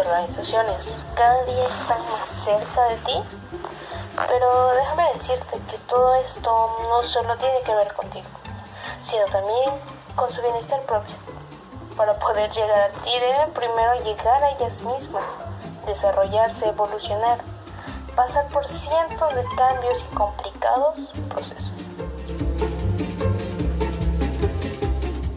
organizaciones cada día están más cerca de ti? Pero déjame decirte que todo esto no solo tiene que ver contigo, sino también con su bienestar propio. Para poder llegar a ti deben primero llegar a ellas mismas, desarrollarse, evolucionar, pasar por cientos de cambios y complicados procesos.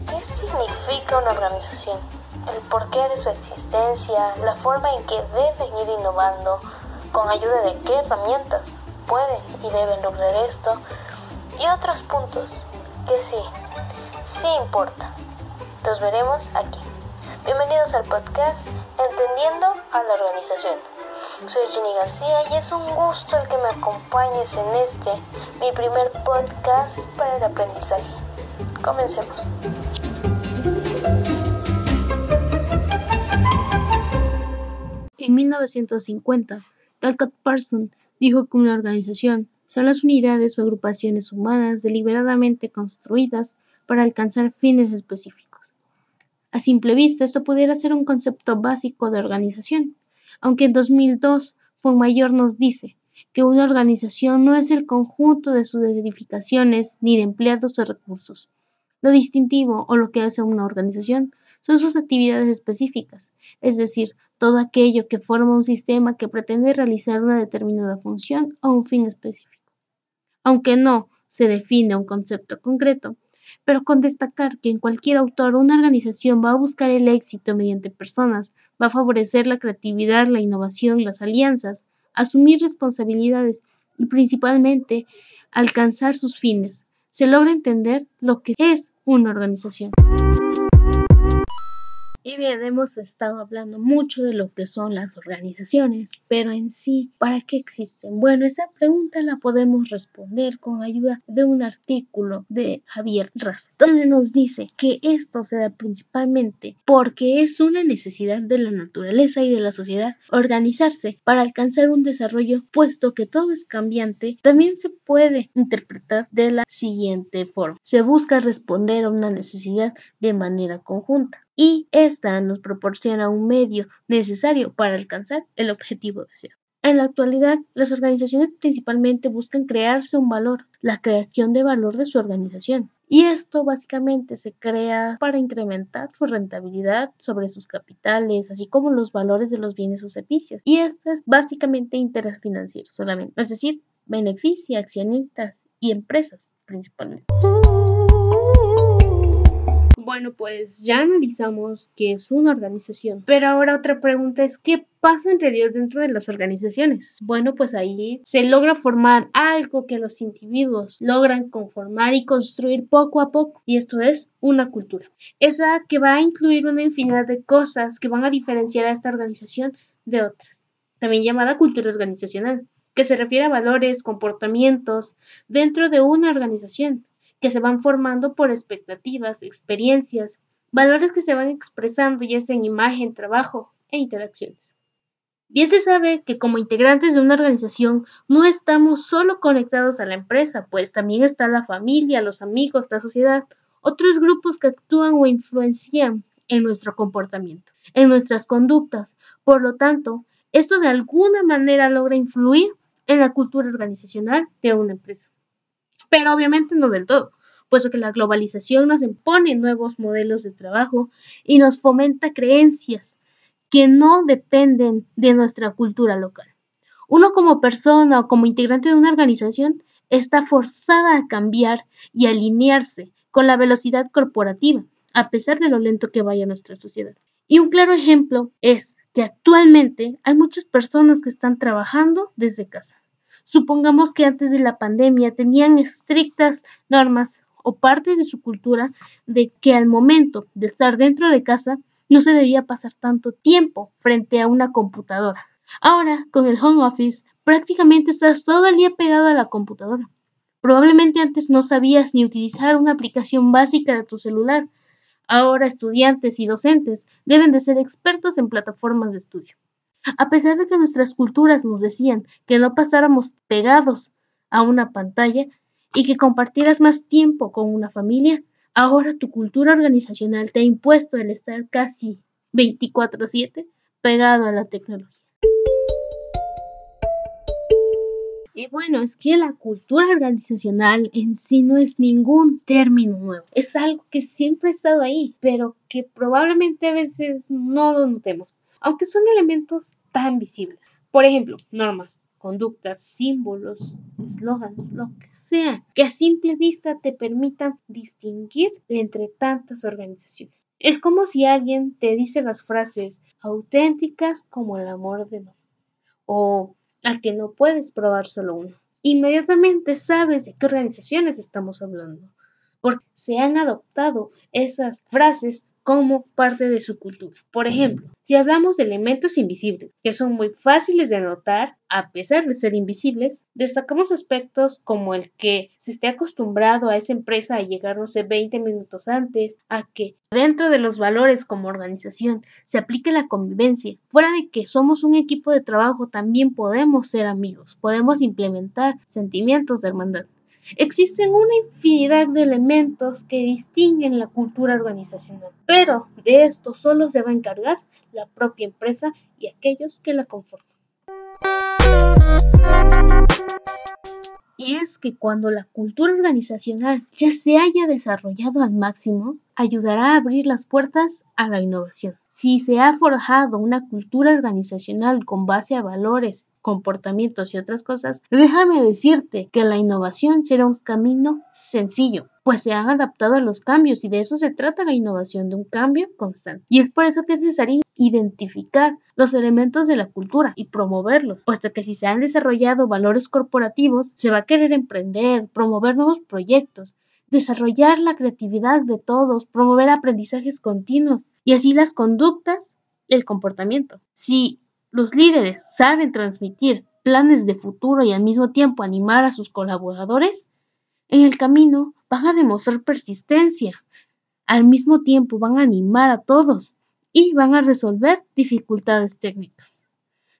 ¿Qué significa una organización? El porqué de su existencia, la forma en que deben ir innovando, con ayuda de qué herramientas pueden y deben lograr esto, y otros puntos que sí, sí importa. Los veremos aquí. Bienvenidos al podcast Entendiendo a la Organización. Soy Jenny García y es un gusto el que me acompañes en este, mi primer podcast para el aprendizaje. Comencemos. En 1950, Talcott Parsons dijo que una organización son las unidades o agrupaciones humanas deliberadamente construidas para alcanzar fines específicos. A simple vista, esto pudiera ser un concepto básico de organización, aunque en 2002 Mayor nos dice que una organización no es el conjunto de sus edificaciones ni de empleados o recursos. Lo distintivo o lo que hace una organización son sus actividades específicas, es decir, todo aquello que forma un sistema que pretende realizar una determinada función o un fin específico. Aunque no se define un concepto concreto, pero con destacar que en cualquier autor una organización va a buscar el éxito mediante personas, va a favorecer la creatividad, la innovación, las alianzas, asumir responsabilidades y principalmente alcanzar sus fines. Se logra entender lo que es una organización. Y bien, hemos estado hablando mucho de lo que son las organizaciones, pero en sí, ¿para qué existen? Bueno, esa pregunta la podemos responder con ayuda de un artículo de Javier Razo, donde nos dice que esto se da principalmente porque es una necesidad de la naturaleza y de la sociedad organizarse para alcanzar un desarrollo, puesto que todo es cambiante, también se puede interpretar de la siguiente forma. Se busca responder a una necesidad de manera conjunta y esta nos proporciona un medio necesario para alcanzar el objetivo deseado. En la actualidad, las organizaciones principalmente buscan crearse un valor, la creación de valor de su organización. Y esto básicamente se crea para incrementar su rentabilidad sobre sus capitales, así como los valores de los bienes o servicios. Y esto es básicamente interés financiero solamente, es decir, beneficia a accionistas y empresas principalmente. Bueno, pues ya analizamos qué es una organización, pero ahora otra pregunta es ¿qué pasa en realidad dentro de las organizaciones? Bueno, pues ahí se logra formar algo que los individuos logran conformar y construir poco a poco, y esto es una cultura. Esa que va a incluir una infinidad de cosas que van a diferenciar a esta organización de otras, también llamada cultura organizacional, que se refiere a valores, comportamientos dentro de una organización que se van formando por expectativas, experiencias, valores que se van expresando ya sea en imagen, trabajo e interacciones. Bien se sabe que como integrantes de una organización no estamos solo conectados a la empresa, pues también está la familia, los amigos, la sociedad, otros grupos que actúan o influencian en nuestro comportamiento, en nuestras conductas. Por lo tanto, esto de alguna manera logra influir en la cultura organizacional de una empresa pero obviamente no del todo, puesto que la globalización nos impone nuevos modelos de trabajo y nos fomenta creencias que no dependen de nuestra cultura local. Uno como persona o como integrante de una organización está forzada a cambiar y alinearse con la velocidad corporativa, a pesar de lo lento que vaya nuestra sociedad. Y un claro ejemplo es que actualmente hay muchas personas que están trabajando desde casa. Supongamos que antes de la pandemia tenían estrictas normas o parte de su cultura de que al momento de estar dentro de casa no se debía pasar tanto tiempo frente a una computadora. Ahora, con el home office, prácticamente estás todo el día pegado a la computadora. Probablemente antes no sabías ni utilizar una aplicación básica de tu celular. Ahora estudiantes y docentes deben de ser expertos en plataformas de estudio. A pesar de que nuestras culturas nos decían que no pasáramos pegados a una pantalla y que compartieras más tiempo con una familia, ahora tu cultura organizacional te ha impuesto el estar casi 24/7 pegado a la tecnología. Y bueno, es que la cultura organizacional en sí no es ningún término nuevo. Es algo que siempre ha estado ahí, pero que probablemente a veces no lo notemos, aunque son elementos tan visibles. Por ejemplo, normas, conductas, símbolos, eslogans, lo que sea, que a simple vista te permitan distinguir entre tantas organizaciones. Es como si alguien te dice las frases auténticas como el amor de no, o al que no puedes probar solo uno. Inmediatamente sabes de qué organizaciones estamos hablando, porque se han adoptado esas frases como parte de su cultura. Por ejemplo, si hablamos de elementos invisibles, que son muy fáciles de notar a pesar de ser invisibles, destacamos aspectos como el que se esté acostumbrado a esa empresa a llegar, no sé, 20 minutos antes, a que dentro de los valores como organización se aplique la convivencia. Fuera de que somos un equipo de trabajo, también podemos ser amigos, podemos implementar sentimientos de hermandad. Existen una infinidad de elementos que distinguen la cultura organizacional, pero de esto solo se va a encargar la propia empresa y aquellos que la conforman. Y es que cuando la cultura organizacional ya se haya desarrollado al máximo, ayudará a abrir las puertas a la innovación. Si se ha forjado una cultura organizacional con base a valores, comportamientos y otras cosas, déjame decirte que la innovación será un camino sencillo, pues se han adaptado a los cambios y de eso se trata la innovación, de un cambio constante. Y es por eso que es necesario identificar los elementos de la cultura y promoverlos, puesto que si se han desarrollado valores corporativos, se va a querer emprender, promover nuevos proyectos, desarrollar la creatividad de todos, promover aprendizajes continuos y así las conductas el comportamiento. Si los líderes saben transmitir planes de futuro y al mismo tiempo animar a sus colaboradores, en el camino van a demostrar persistencia. Al mismo tiempo van a animar a todos y van a resolver dificultades técnicas.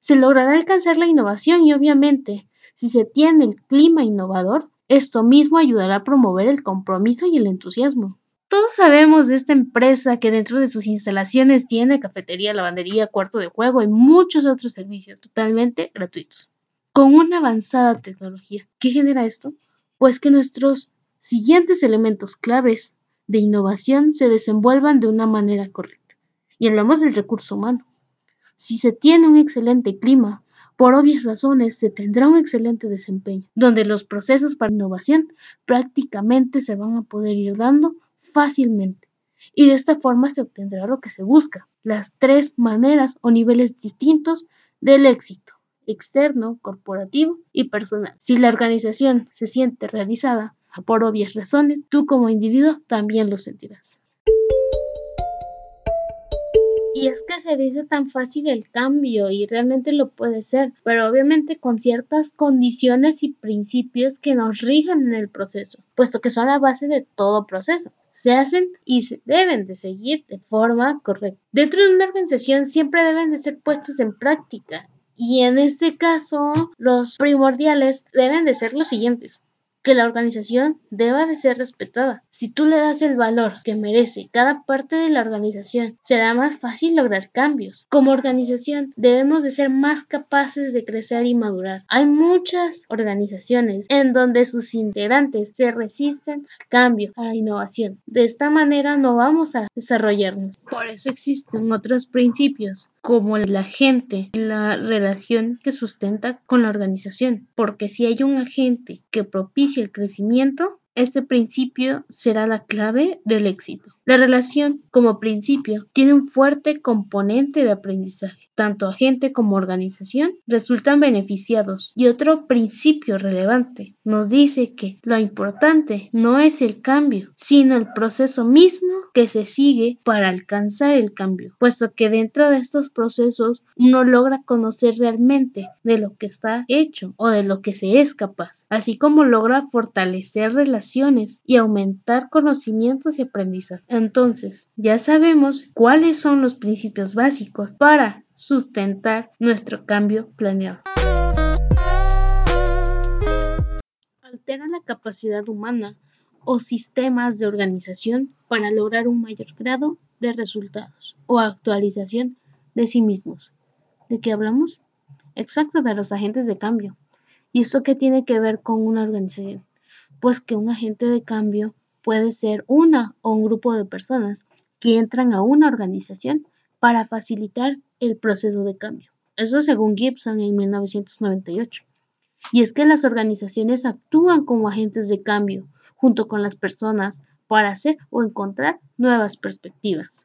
Se logrará alcanzar la innovación y obviamente, si se tiene el clima innovador, esto mismo ayudará a promover el compromiso y el entusiasmo. Todos sabemos de esta empresa que dentro de sus instalaciones tiene cafetería, lavandería, cuarto de juego y muchos otros servicios totalmente gratuitos, con una avanzada tecnología. ¿Qué genera esto? Pues que nuestros siguientes elementos claves de innovación se desenvuelvan de una manera correcta. Y hablamos del recurso humano. Si se tiene un excelente clima, por obvias razones se tendrá un excelente desempeño, donde los procesos para innovación prácticamente se van a poder ir dando fácilmente. Y de esta forma se obtendrá lo que se busca, las tres maneras o niveles distintos del éxito, externo, corporativo y personal. Si la organización se siente realizada por obvias razones, tú como individuo también lo sentirás. Y es que se dice tan fácil el cambio y realmente lo puede ser, pero obviamente con ciertas condiciones y principios que nos rigen en el proceso, puesto que son la base de todo proceso. Se hacen y se deben de seguir de forma correcta. Dentro de una organización siempre deben de ser puestos en práctica y en este caso los primordiales deben de ser los siguientes que la organización deba de ser respetada. Si tú le das el valor que merece cada parte de la organización, será más fácil lograr cambios. Como organización debemos de ser más capaces de crecer y madurar. Hay muchas organizaciones en donde sus integrantes se resisten al cambio, a la innovación. De esta manera no vamos a desarrollarnos. Por eso existen otros principios como la gente, la relación que sustenta con la organización. Porque si hay un agente que propicia el crecimiento, este principio será la clave del éxito. La relación como principio tiene un fuerte componente de aprendizaje. Tanto agente como organización resultan beneficiados. Y otro principio relevante nos dice que lo importante no es el cambio, sino el proceso mismo que se sigue para alcanzar el cambio, puesto que dentro de estos procesos uno logra conocer realmente de lo que está hecho o de lo que se es capaz, así como logra fortalecer relaciones y aumentar conocimientos y aprendizaje. Entonces, ya sabemos cuáles son los principios básicos para sustentar nuestro cambio planeado. Altera la capacidad humana o sistemas de organización para lograr un mayor grado de resultados o actualización de sí mismos. ¿De qué hablamos? Exacto, de los agentes de cambio. ¿Y esto qué tiene que ver con una organización? Pues que un agente de cambio puede ser una o un grupo de personas que entran a una organización para facilitar el proceso de cambio. Eso según Gibson en 1998. Y es que las organizaciones actúan como agentes de cambio junto con las personas para hacer o encontrar nuevas perspectivas.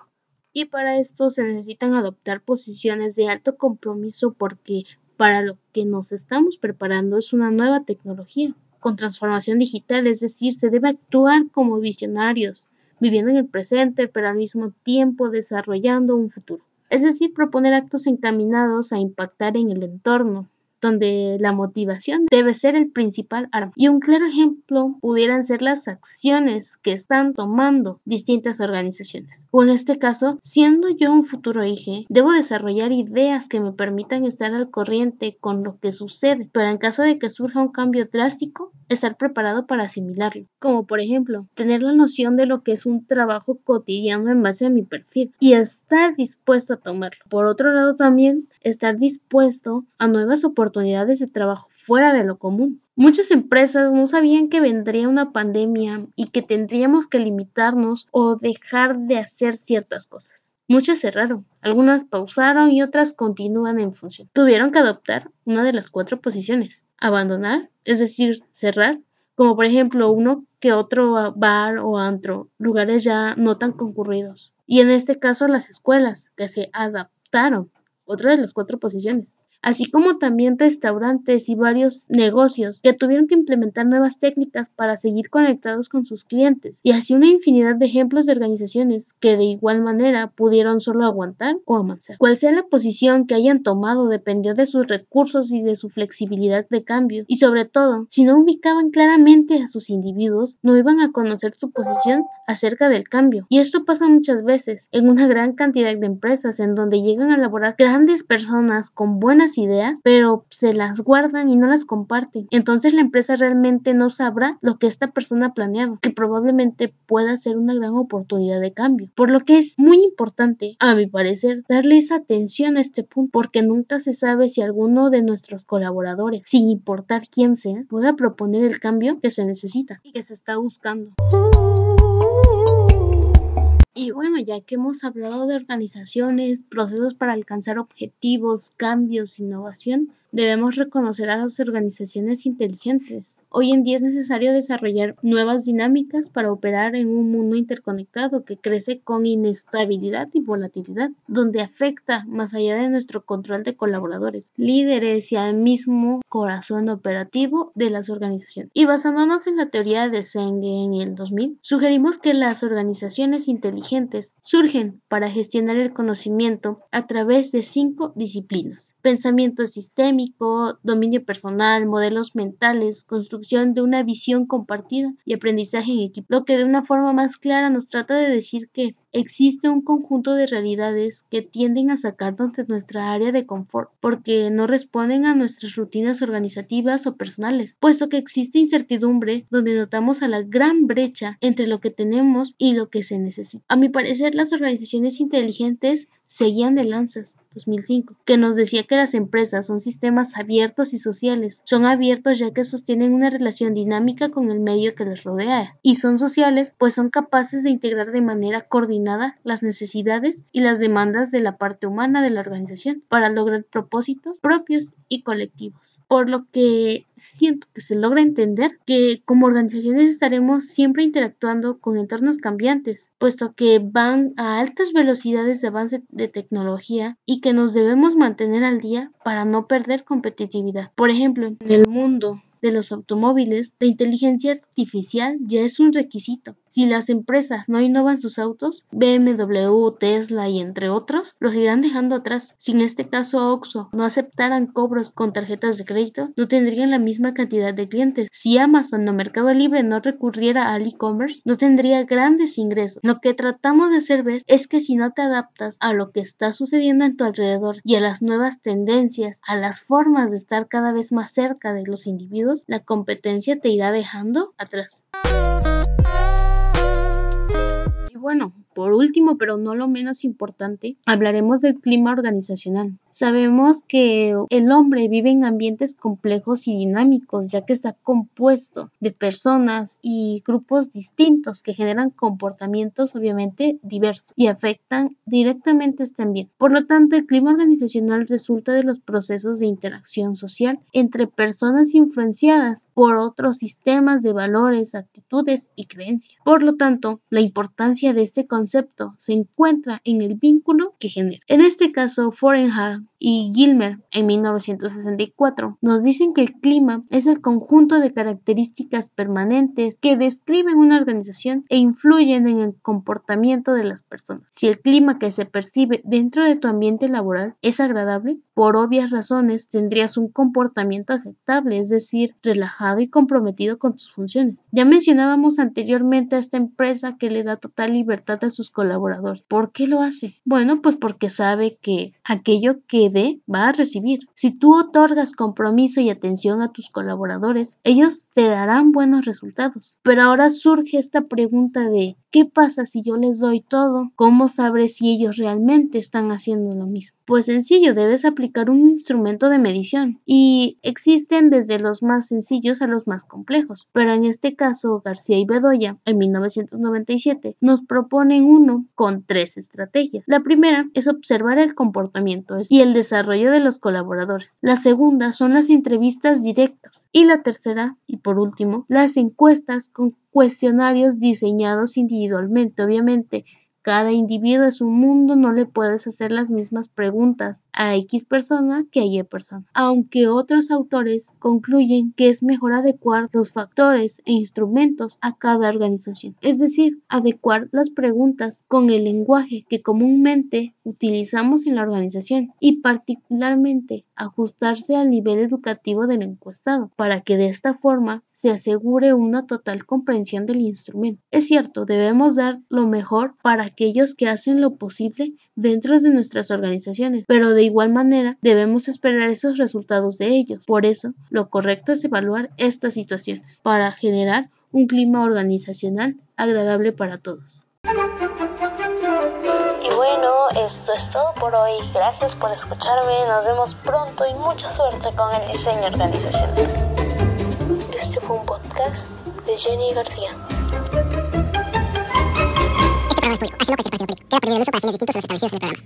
Y para esto se necesitan adoptar posiciones de alto compromiso porque para lo que nos estamos preparando es una nueva tecnología con transformación digital, es decir, se debe actuar como visionarios, viviendo en el presente, pero al mismo tiempo desarrollando un futuro. Es decir, proponer actos encaminados a impactar en el entorno, donde la motivación debe ser el principal arma. Y un claro ejemplo pudieran ser las acciones que están tomando distintas organizaciones. O en este caso, siendo yo un futuro IG, debo desarrollar ideas que me permitan estar al corriente con lo que sucede, pero en caso de que surja un cambio drástico, estar preparado para asimilarlo. Como por ejemplo, tener la noción de lo que es un trabajo cotidiano en base a mi perfil y estar dispuesto a tomarlo. Por otro lado también, estar dispuesto a nuevas oportunidades de trabajo fuera de lo común. Muchas empresas no sabían que vendría una pandemia y que tendríamos que limitarnos o dejar de hacer ciertas cosas. Muchas cerraron, algunas pausaron y otras continúan en función. Tuvieron que adoptar una de las cuatro posiciones. Abandonar, es decir, cerrar, como por ejemplo uno que otro bar o antro, lugares ya no tan concurridos. Y en este caso las escuelas, que se adaptaron otra de las cuatro posiciones, así como también restaurantes y varios negocios que tuvieron que implementar nuevas técnicas para seguir conectados con sus clientes, y así una infinidad de ejemplos de organizaciones que de igual manera pudieron solo aguantar o avanzar. Cual sea la posición que hayan tomado dependió de sus recursos y de su flexibilidad de cambio, y sobre todo, si no ubicaban claramente a sus individuos, no iban a conocer su posición acerca del cambio. Y esto pasa muchas veces en una gran cantidad de empresas en donde llegan a elaborar grandes personas con buenas ideas, pero se las guardan y no las comparten. Entonces la empresa realmente no sabrá lo que esta persona planeaba, que probablemente pueda ser una gran oportunidad de cambio. Por lo que es muy importante, a mi parecer, darle esa atención a este punto, porque nunca se sabe si alguno de nuestros colaboradores, sin importar quién sea, pueda proponer el cambio que se necesita y que se está buscando. Ya que hemos hablado de organizaciones, procesos para alcanzar objetivos, cambios, innovación, Debemos reconocer a las organizaciones inteligentes. Hoy en día es necesario desarrollar nuevas dinámicas para operar en un mundo interconectado que crece con inestabilidad y volatilidad, donde afecta más allá de nuestro control de colaboradores, líderes y al mismo corazón operativo de las organizaciones. Y basándonos en la teoría de Senge en el 2000, sugerimos que las organizaciones inteligentes surgen para gestionar el conocimiento a través de cinco disciplinas. Pensamiento sistémico, dominio personal, modelos mentales, construcción de una visión compartida y aprendizaje en equipo, lo que de una forma más clara nos trata de decir que existe un conjunto de realidades que tienden a sacarnos de nuestra área de confort porque no responden a nuestras rutinas organizativas o personales, puesto que existe incertidumbre donde notamos a la gran brecha entre lo que tenemos y lo que se necesita. A mi parecer, las organizaciones inteligentes seguían de lanzas 2005, que nos decía que las empresas son sistemas abiertos y sociales. Son abiertos ya que sostienen una relación dinámica con el medio que les rodea y son sociales pues son capaces de integrar de manera coordinada las necesidades y las demandas de la parte humana de la organización para lograr propósitos propios y colectivos. Por lo que siento que se logra entender que como organizaciones estaremos siempre interactuando con entornos cambiantes, puesto que van a altas velocidades de avance de tecnología y que nos debemos mantener al día para no perder competitividad. Por ejemplo, en el mundo de los automóviles, la inteligencia artificial ya es un requisito. Si las empresas no innovan sus autos, BMW, Tesla y entre otros, los irán dejando atrás. Si en este caso Oxxo no aceptaran cobros con tarjetas de crédito, no tendrían la misma cantidad de clientes. Si Amazon o Mercado Libre no recurriera al e-commerce, no tendría grandes ingresos. Lo que tratamos de hacer ver es que si no te adaptas a lo que está sucediendo en tu alrededor y a las nuevas tendencias, a las formas de estar cada vez más cerca de los individuos, la competencia te irá dejando atrás. Y bueno, por último, pero no lo menos importante, hablaremos del clima organizacional. Sabemos que el hombre vive en ambientes complejos y dinámicos, ya que está compuesto de personas y grupos distintos que generan comportamientos obviamente diversos y afectan directamente este ambiente. Por lo tanto, el clima organizacional resulta de los procesos de interacción social entre personas influenciadas por otros sistemas de valores, actitudes y creencias. Por lo tanto, la importancia de este concepto se encuentra en el vínculo que genera. En este caso, Forenhar y Gilmer en 1964 nos dicen que el clima es el conjunto de características permanentes que describen una organización e influyen en el comportamiento de las personas. Si el clima que se percibe dentro de tu ambiente laboral es agradable, por obvias razones tendrías un comportamiento aceptable, es decir, relajado y comprometido con tus funciones. Ya mencionábamos anteriormente a esta empresa que le da total libertad a sus colaboradores. ¿Por qué lo hace? Bueno, pues porque sabe que aquello que va a recibir. Si tú otorgas compromiso y atención a tus colaboradores, ellos te darán buenos resultados. Pero ahora surge esta pregunta de ¿qué pasa si yo les doy todo? ¿Cómo sabré si ellos realmente están haciendo lo mismo? Pues sencillo, debes aplicar un instrumento de medición y existen desde los más sencillos a los más complejos. Pero en este caso, García y Bedoya, en 1997, nos proponen uno con tres estrategias. La primera es observar el comportamiento y el desarrollo de los colaboradores. La segunda son las entrevistas directas. Y la tercera, y por último, las encuestas con cuestionarios diseñados individualmente. Obviamente, cada individuo es un mundo, no le puedes hacer las mismas preguntas a X persona que a Y persona. Aunque otros autores concluyen que es mejor adecuar los factores e instrumentos a cada organización, es decir, adecuar las preguntas con el lenguaje que comúnmente utilizamos en la organización y particularmente ajustarse al nivel educativo del encuestado para que de esta forma se asegure una total comprensión del instrumento. Es cierto, debemos dar lo mejor para aquellos que hacen lo posible dentro de nuestras organizaciones, pero de igual manera debemos esperar esos resultados de ellos. Por eso, lo correcto es evaluar estas situaciones para generar un clima organizacional agradable para todos. Y bueno, esto es todo por hoy. Gracias por escucharme. Nos vemos pronto y mucha suerte con el diseño organizacional. Este fue un podcast de Jenny García. Es público, así lo el partido político. Queda prohibido el uso para fines distintos a los establecidos en el programa.